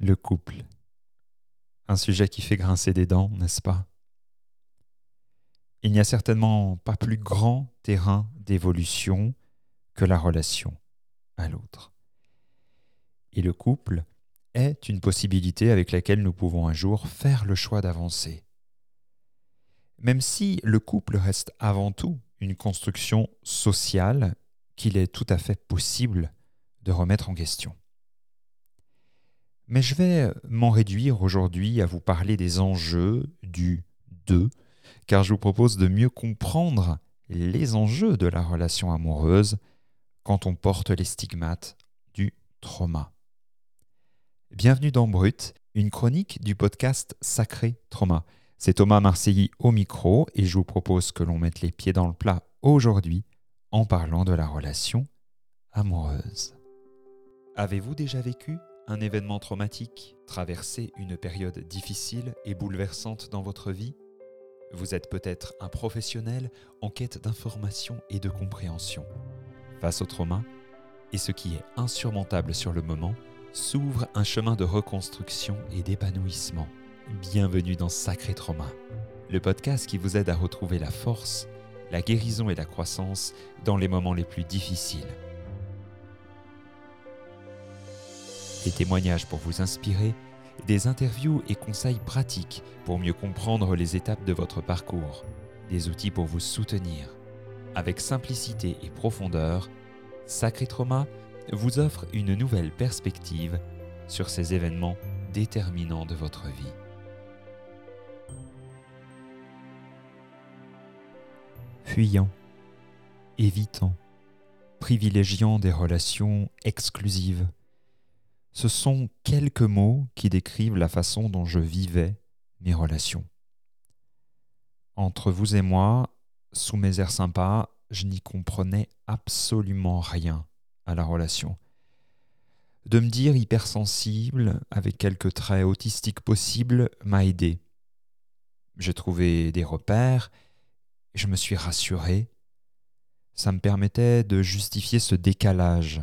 Le couple. Un sujet qui fait grincer des dents, n'est-ce pas? Il n'y a certainement pas plus grand terrain d'évolution que la relation à l'autre. Et le couple est une possibilité avec laquelle nous pouvons un jour faire le choix d'avancer. Même si le couple reste avant tout une construction sociale qu'il est tout à fait possible de remettre en question. Mais je vais m'en réduire aujourd'hui à vous parler des enjeux du 2, car je vous propose de mieux comprendre les enjeux de la relation amoureuse quand on porte les stigmates du trauma. Bienvenue dans Brut, une chronique du podcast Sacré Trauma. C'est Thomas Marseilly au micro et je vous propose que l'on mette les pieds dans le plat aujourd'hui en parlant de la relation amoureuse. Avez-vous déjà vécu un événement traumatique, traversé une période difficile et bouleversante dans votre vie Vous êtes peut-être un professionnel en quête d'information et de compréhension. Face au trauma, et ce qui est insurmontable sur le moment, s'ouvre un chemin de reconstruction et d'épanouissement. Bienvenue dans Sacré Trauma, le podcast qui vous aide à retrouver la force, la guérison et la croissance dans les moments les plus difficiles. Des témoignages pour vous inspirer, des interviews et conseils pratiques pour mieux comprendre les étapes de votre parcours, des outils pour vous soutenir. Avec simplicité et profondeur, Sacré Trauma vous offre une nouvelle perspective sur ces événements déterminants de votre vie. Fuyant, évitant, privilégiant des relations exclusives, ce sont quelques mots qui décrivent la façon dont je vivais mes relations. Entre vous et moi, sous mes airs sympas, je n'y comprenais absolument rien à la relation. De me dire hypersensible, avec quelques traits autistiques possibles, m'a aidé. J'ai trouvé des repères, je me suis rassuré. Ça me permettait de justifier ce décalage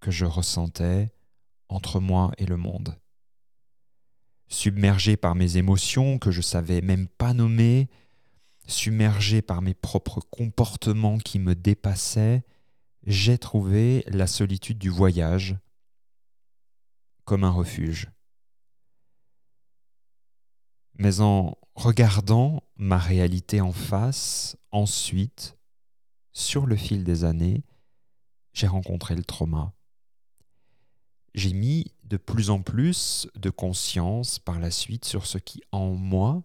que je ressentais entre moi et le monde. Submergé par mes émotions que je savais même pas nommer, submergé par mes propres comportements qui me dépassaient, j'ai trouvé la solitude du voyage comme un refuge. Mais en regardant ma réalité en face, ensuite, sur le fil des années, j'ai rencontré le trauma j'ai mis de plus en plus de conscience par la suite sur ce qui en moi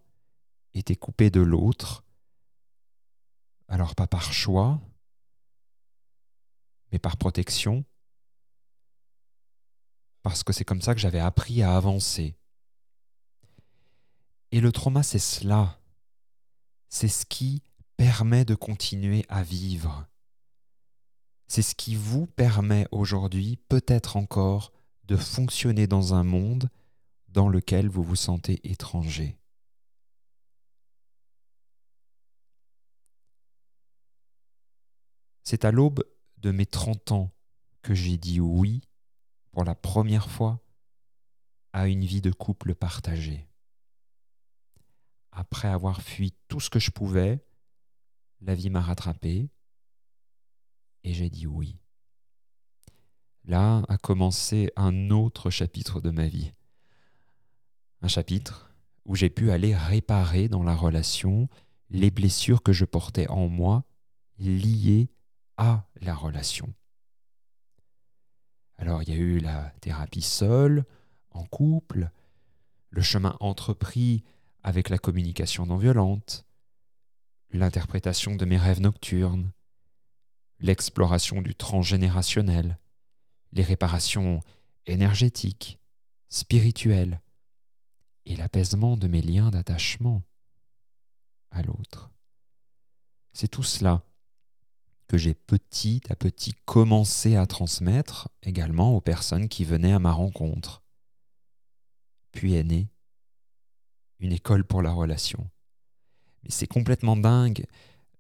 était coupé de l'autre. Alors pas par choix, mais par protection, parce que c'est comme ça que j'avais appris à avancer. Et le trauma, c'est cela. C'est ce qui permet de continuer à vivre. C'est ce qui vous permet aujourd'hui, peut-être encore, de fonctionner dans un monde dans lequel vous vous sentez étranger. C'est à l'aube de mes 30 ans que j'ai dit oui pour la première fois à une vie de couple partagée. Après avoir fui tout ce que je pouvais, la vie m'a rattrapé et j'ai dit oui là a commencé un autre chapitre de ma vie. Un chapitre où j'ai pu aller réparer dans la relation les blessures que je portais en moi liées à la relation. Alors il y a eu la thérapie seule, en couple, le chemin entrepris avec la communication non violente, l'interprétation de mes rêves nocturnes, l'exploration du transgénérationnel, les réparations énergétiques, spirituelles et l'apaisement de mes liens d'attachement à l'autre. C'est tout cela que j'ai petit à petit commencé à transmettre également aux personnes qui venaient à ma rencontre. Puis est née une école pour la relation. Mais c'est complètement dingue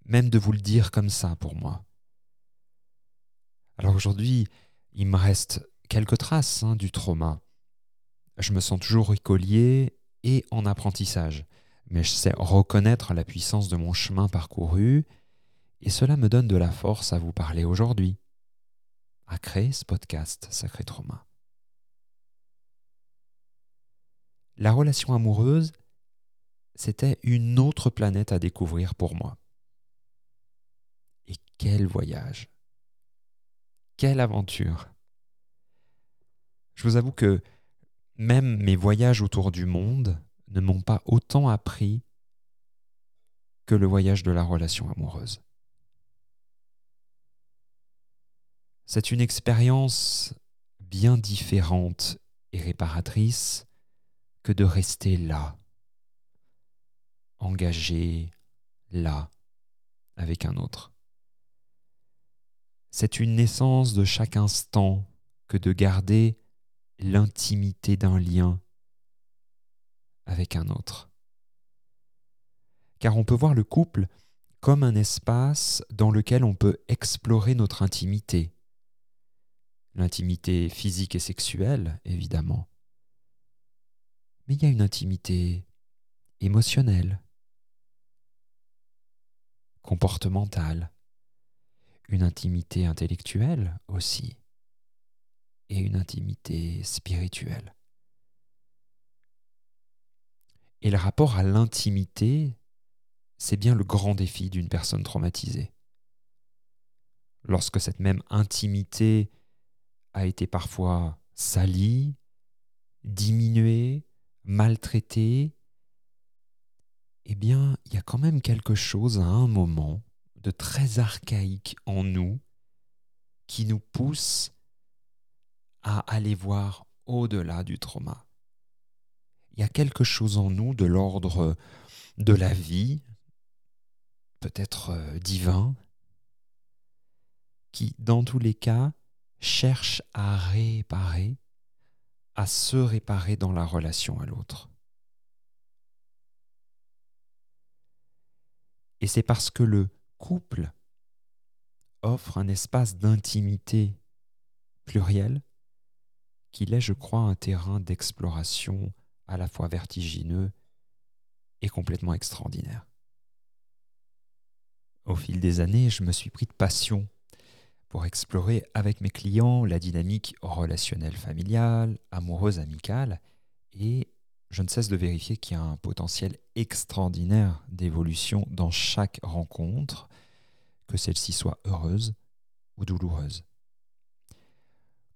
même de vous le dire comme ça pour moi. Alors aujourd'hui, il me reste quelques traces hein, du trauma. je me sens toujours écolier et en apprentissage. Mais je sais reconnaître la puissance de mon chemin parcouru et cela me donne de la force à vous parler aujourd'hui, à créer ce podcast Sacré Trauma. La relation amoureuse, c'était une autre planète à découvrir pour moi. Et quel voyage Quelle aventure Je vous avoue que même mes voyages autour du monde ne m'ont pas autant appris que le voyage de la relation amoureuse. C'est une expérience bien différente et réparatrice que de rester là, engagé là, avec un autre. C'est une naissance de chaque instant que de garder l'intimité d'un lien avec un autre. Car on peut voir le couple comme un espace dans lequel on peut explorer notre intimité. L'intimité physique et sexuelle, évidemment. Mais il y a une intimité émotionnelle, comportementale, une intimité intellectuelle aussi et une intimité spirituelle. Et le rapport à l'intimité, c'est bien le grand défi d'une personne traumatisée. Lorsque cette même intimité a été parfois salie, diminuée, maltraitée, eh bien, il y a quand même quelque chose à un moment de très archaïque en nous qui nous pousse à aller voir au-delà du trauma. Il y a quelque chose en nous de l'ordre de la vie, peut-être euh, divin, qui, dans tous les cas, cherche à réparer, à se réparer dans la relation à l'autre. Et c'est parce que le couple offre un espace d'intimité pluriel qu'il est, je crois, un terrain d'exploration à la fois vertigineux et complètement extraordinaire. Au fil des années, je me suis pris de passion pour explorer avec mes clients la dynamique relationnelle familiale, amoureuse, amicale, et je ne cesse de vérifier qu'il y a un potentiel extraordinaire d'évolution dans chaque rencontre, que celle-ci soit heureuse ou douloureuse.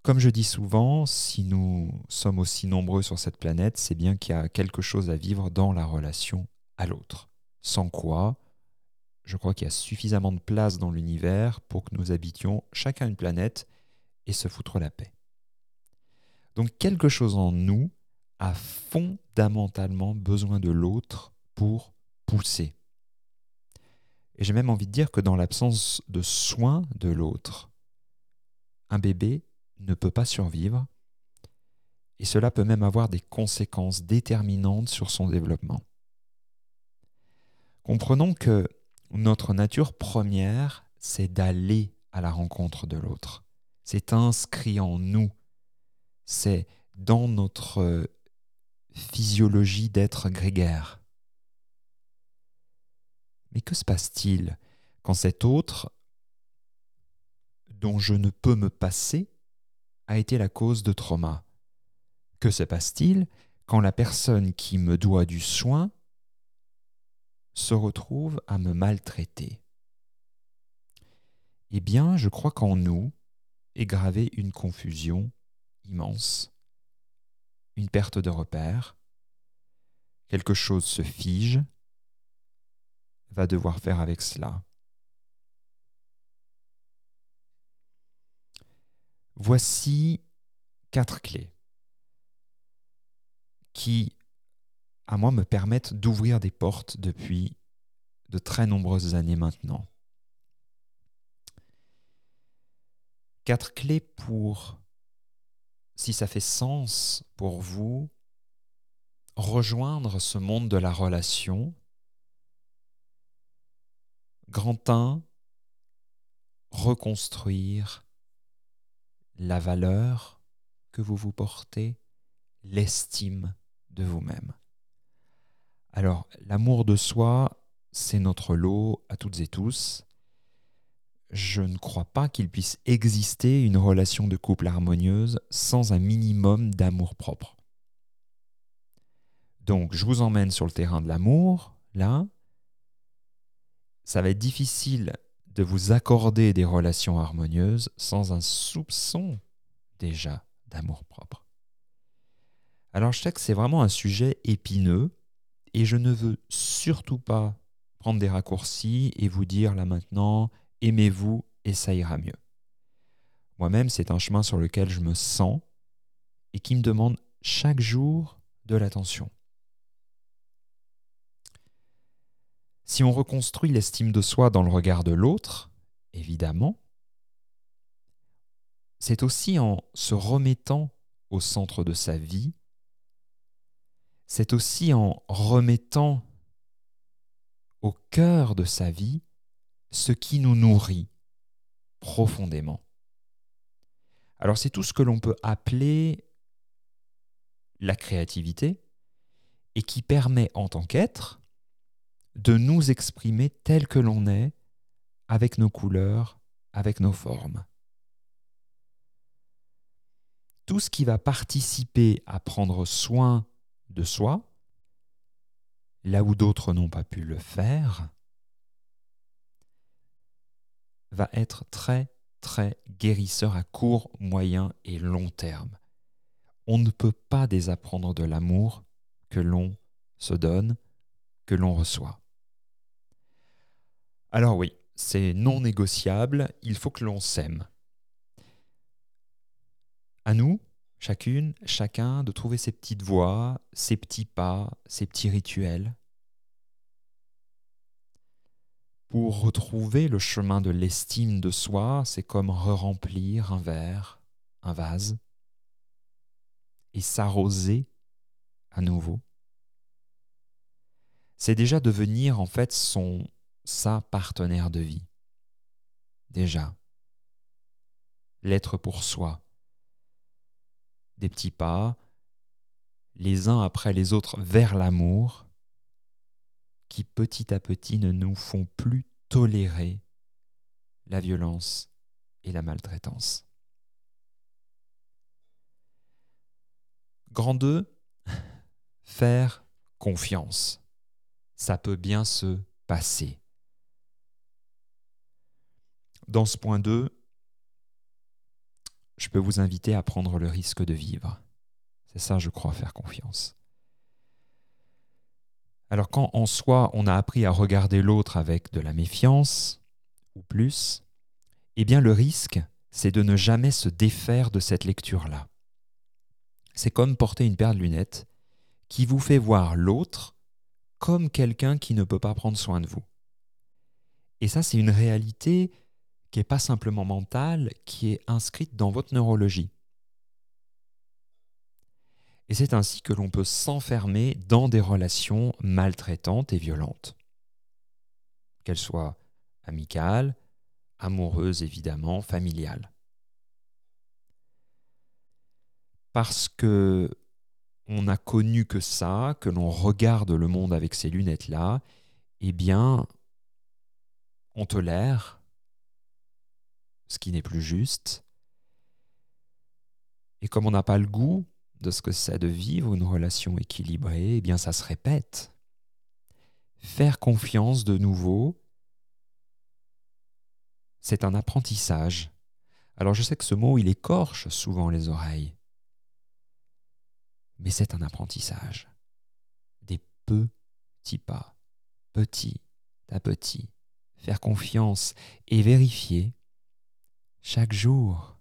Comme je dis souvent, si nous sommes aussi nombreux sur cette planète, c'est bien qu'il y a quelque chose à vivre dans la relation à l'autre. Sans quoi, je crois qu'il y a suffisamment de place dans l'univers pour que nous habitions chacun une planète et se foutre la paix. Donc quelque chose en nous a fondamentalement besoin de l'autre pour pousser. Et j'ai même envie de dire que dans l'absence de soins de l'autre, un bébé ne peut pas survivre, et cela peut même avoir des conséquences déterminantes sur son développement. Comprenons que notre nature première, c'est d'aller à la rencontre de l'autre. C'est inscrit en nous. C'est dans notre physiologie d'être grégaire. Mais que se passe-t-il quand cet autre, dont je ne peux me passer, a été la cause de trauma? Que se passe-t-il quand la personne qui me doit du soin se retrouve à me maltraiter? Eh bien, je crois qu'en nous est gravée une confusion immense, une perte de repère, quelque chose se fige, va devoir faire avec cela. Voici quatre clés qui, à moi, me permettent d'ouvrir des portes depuis de très nombreuses années maintenant. Quatre clés pour, si ça fait sens pour vous, rejoindre ce monde de la relation. Grand 1, reconstruire la valeur que vous vous portez, l'estime de vous-même. Alors, l'amour de soi, c'est notre lot à toutes et tous. Je ne crois pas qu'il puisse exister une relation de couple harmonieuse sans un minimum d'amour propre. Donc, je vous emmène sur le terrain de l'amour, là. Ça va être difficile de vous accorder des relations harmonieuses sans un soupçon déjà d'amour propre. Alors je sais que c'est vraiment un sujet épineux et je ne veux surtout pas prendre des raccourcis et vous dire là maintenant, aimez-vous et ça ira mieux. Moi-même, c'est un chemin sur lequel je me sens et qui me demande chaque jour de l'attention. Si on reconstruit l'estime de soi dans le regard de l'autre, évidemment, c'est aussi en se remettant au centre de sa vie, c'est aussi en remettant au cœur de sa vie ce qui nous nourrit profondément. Alors c'est tout ce que l'on peut appeler la créativité et qui permet en tant qu'être de nous exprimer tel que l'on est, avec nos couleurs, avec nos formes. Tout ce qui va participer à prendre soin de soi, là où d'autres n'ont pas pu le faire, va être très très guérisseur à court, moyen et long terme. On ne peut pas désapprendre de l'amour que l'on se donne, que l'on reçoit. Alors oui, c'est non négociable, il faut que l'on s'aime. À nous, chacune, chacun, de trouver ses petites voies, ses petits pas, ses petits rituels pour retrouver le chemin de l'estime de soi, c'est comme re-remplir un verre, un vase, et s'arroser à nouveau. C'est déjà devenir en fait son sa partenaire de vie. Déjà, l'être pour soi. Des petits pas, les uns après les autres vers l'amour, qui petit à petit ne nous font plus tolérer la violence et la maltraitance. Grand 2, faire confiance. Ça peut bien se passer. Dans ce point 2, je peux vous inviter à prendre le risque de vivre. C'est ça, je crois, faire confiance. Alors quand en soi on a appris à regarder l'autre avec de la méfiance, ou plus, eh bien le risque, c'est de ne jamais se défaire de cette lecture-là. C'est comme porter une paire de lunettes qui vous fait voir l'autre comme quelqu'un qui ne peut pas prendre soin de vous. Et ça, c'est une réalité qui n'est pas simplement mentale, qui est inscrite dans votre neurologie. Et c'est ainsi que l'on peut s'enfermer dans des relations maltraitantes et violentes. Qu'elles soient amicales, amoureuses évidemment, familiales. Parce que on n'a connu que ça, que l'on regarde le monde avec ces lunettes-là, eh bien, on tolère ce qui n'est plus juste. Et comme on n'a pas le goût de ce que c'est de vivre une relation équilibrée, eh bien ça se répète. Faire confiance de nouveau, c'est un apprentissage. Alors je sais que ce mot, il écorche souvent les oreilles. Mais c'est un apprentissage. Des petits pas, petit à petit. Faire confiance et vérifier chaque jour,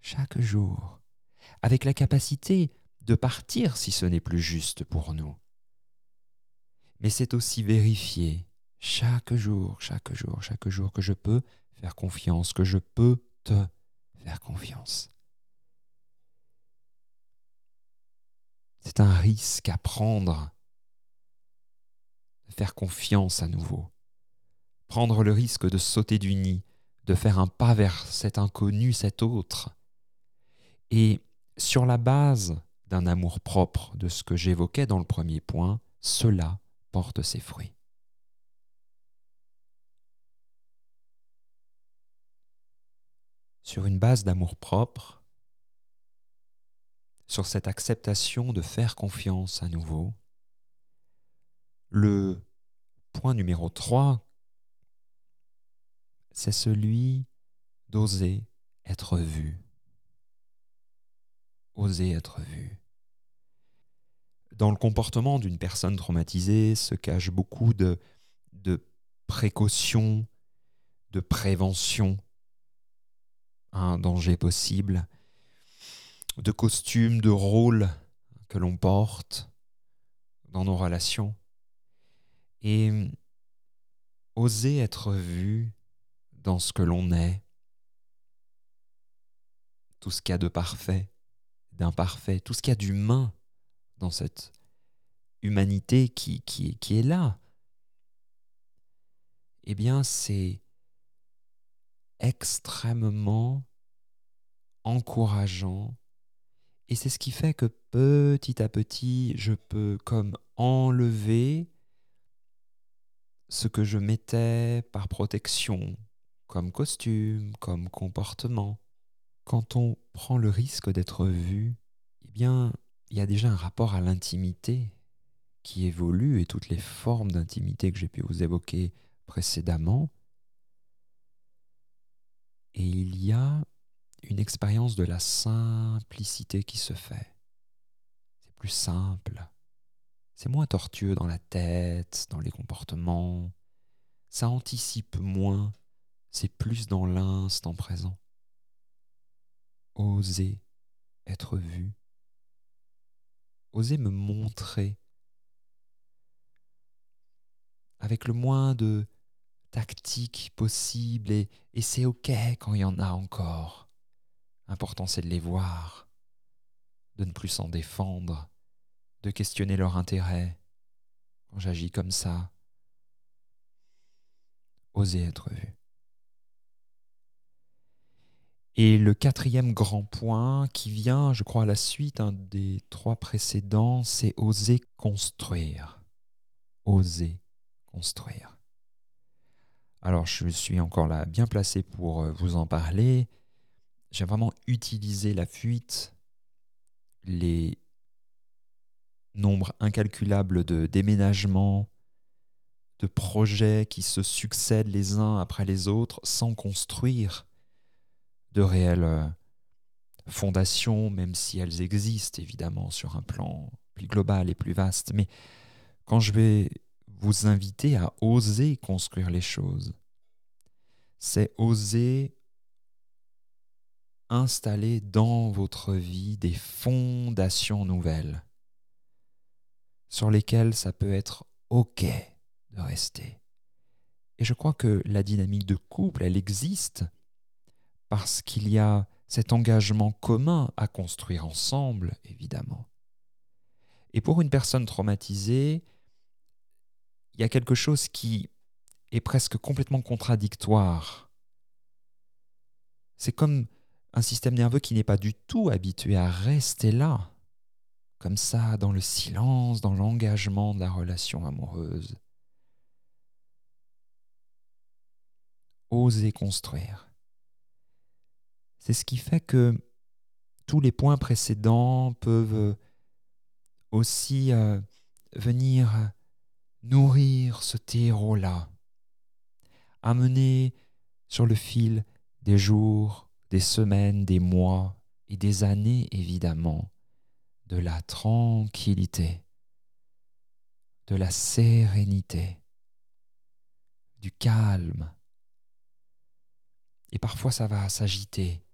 chaque jour, avec la capacité de partir si ce n'est plus juste pour nous. Mais c'est aussi vérifier chaque jour, chaque jour, chaque jour que je peux faire confiance, que je peux te faire confiance. C'est un risque à prendre de faire confiance à nouveau. Prendre le risque de sauter du nid, de faire un pas vers cet inconnu, cet autre. Et sur la base d'un amour propre de ce que j'évoquais dans le premier point, cela porte ses fruits. Sur une base d'amour propre, sur cette acceptation de faire confiance à nouveau, le point numéro 3, c'est celui d'oser être vu. Oser être vu. Dans le comportement d'une personne traumatisée se cache beaucoup de, précautions, de prévention à un danger possible, de costumes, de rôles que l'on porte dans nos relations. Et oser être vu dans ce que l'on est, tout ce qu'il y a de parfait, d'imparfait, tout ce qu'il y a d'humain dans cette humanité qui, qui, qui est là, eh bien c'est extrêmement encourageant et c'est ce qui fait que petit à petit, je peux comme enlever ce que je mettais par protection, comme costume, comme comportement. Quand on prend le risque d'être vu, eh bien, il y a déjà un rapport à l'intimité qui évolue et toutes les formes d'intimité que j'ai pu vous évoquer précédemment. Et il y a une expérience de la simplicité qui se fait. C'est plus simple. C'est moins tortueux dans la tête, dans les comportements. Ça anticipe moins. C'est plus dans l'instant présent. Oser être vu. Oser me montrer avec le moins de tactique possible et, et c'est ok quand il y en a encore. Important c'est de les voir, de ne plus s'en défendre, de questionner leur intérêt quand j'agis comme ça. Oser être vu. Et le quatrième grand point qui vient, je crois, à la suite des trois précédents, c'est oser construire. Oser construire. Alors je suis encore là bien placé pour euh, vous en parler. J'ai vraiment utilisé la fuite, les nombre incalculable de déménagements, de projets qui se succèdent les uns après les autres sans construire de réelles euh, fondations, même si elles existent évidemment sur un plan plus global et plus vaste. Mais quand je vais vous inviter à oser construire les choses, c'est oser installer dans votre vie des fondations nouvelles sur lesquels ça peut être OK de rester. Et je crois que la dynamique de couple, elle existe parce qu'il y a cet engagement commun à construire ensemble, évidemment. Et pour une personne traumatisée, il y a quelque chose qui est presque complètement contradictoire. C'est comme un système nerveux qui n'est pas du tout habitué à rester là comme ça, dans le silence, dans l'engagement de la relation amoureuse. Oser construire. C'est ce qui fait que tous les points précédents peuvent aussi euh, venir nourrir ce terreau-là, amener sur le fil des jours, des semaines, des mois et des années évidemment, de la tranquillité, de la sérénité, du calme. Et parfois ça va s'agiter,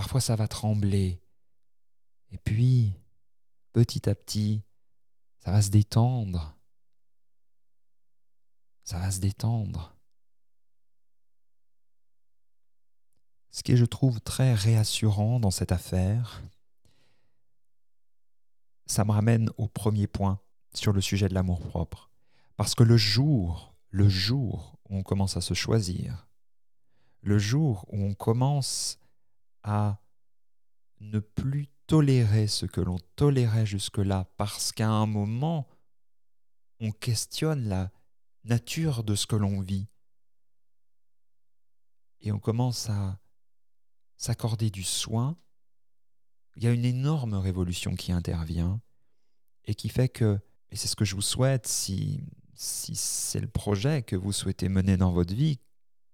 parfois ça va trembler. Et puis, petit à petit, ça va se détendre. Ça va se détendre. Ce qui je trouve, très réassurant dans cette affaire, ça me ramène au premier point sur le sujet de l'amour-propre. Parce que le jour, le jour où on commence à se choisir, le jour où on commence à ne plus tolérer ce que l'on tolérait jusque-là parce qu'à un moment, on questionne la nature de ce que l'on vit. Et on commence à s'accorder du soin. Il y a une énorme révolution qui intervient et qui fait que, et c'est ce que je vous souhaite si, si c'est le projet que vous souhaitez mener dans votre vie,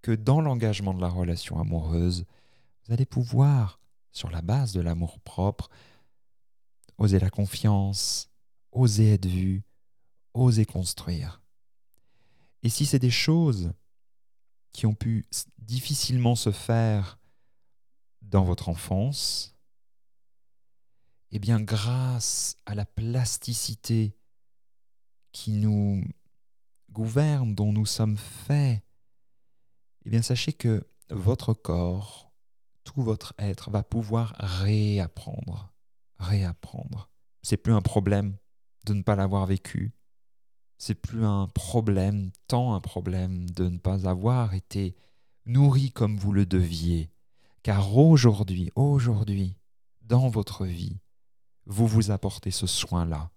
que dans l'engagement de la relation amoureuse, vous allez pouvoir sur la base de l'amour propre, oser la confiance, oser être vu, oser construire. Et si c'est des choses qui ont pu difficilement se faire dans votre enfance, eh bien grâce à la plasticité qui nous gouverne, dont nous sommes faits, eh bien sachez que votre corps, tout votre être va pouvoir réapprendre, réapprendre. C'est plus un problème de ne pas l'avoir vécu. C'est plus un problème, tant un problème de ne pas avoir été nourri comme vous le deviez. Car aujourd'hui, aujourd'hui, dans votre vie, vous vous apportez ce soin-là.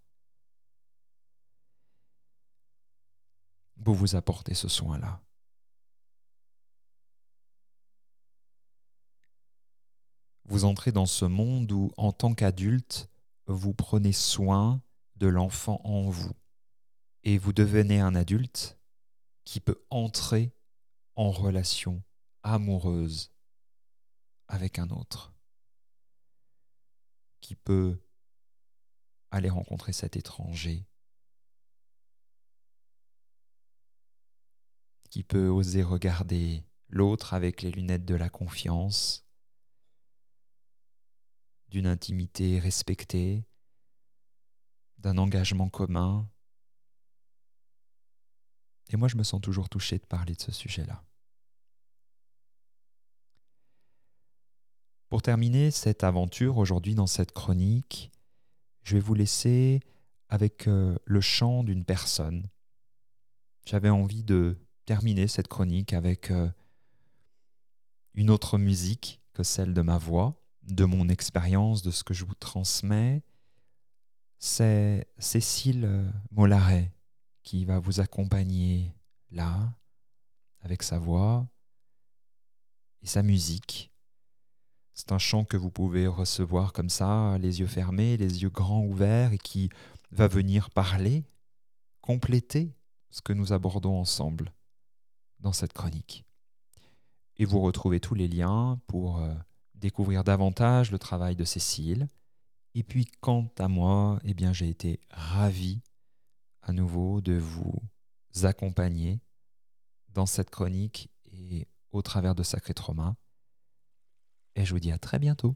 Vous vous apportez ce soin-là. Entrez dans ce monde où, en tant qu'adulte, vous prenez soin de l'enfant en vous. Et vous devenez un adulte qui peut entrer en relation amoureuse avec un autre, qui peut aller rencontrer cet étranger, qui peut oser regarder l'autre avec les lunettes de la confiance, d'une intimité respectée, d'un engagement commun. Et moi, je me sens toujours touché de parler de ce sujet-là. Pour terminer cette aventure aujourd'hui dans cette chronique, je vais vous laisser avec euh, le chant d'une personne. J'avais envie de terminer cette chronique avec euh, une autre musique que celle de ma voix de mon expérience, de ce que je vous transmets, c'est Cécile Mollaret qui va vous accompagner là, avec sa voix et sa musique. C'est un chant que vous pouvez recevoir comme ça, les yeux fermés, les yeux grands ouverts, et qui va venir parler, compléter ce que nous abordons ensemble dans cette chronique. Et vous retrouvez tous les liens pour euh, découvrir davantage le travail de Cécile. Et puis quant à moi, eh bien j'ai été ravi à nouveau de vous accompagner dans cette chronique et au travers de Sacré Trauma. Et je vous dis à très bientôt.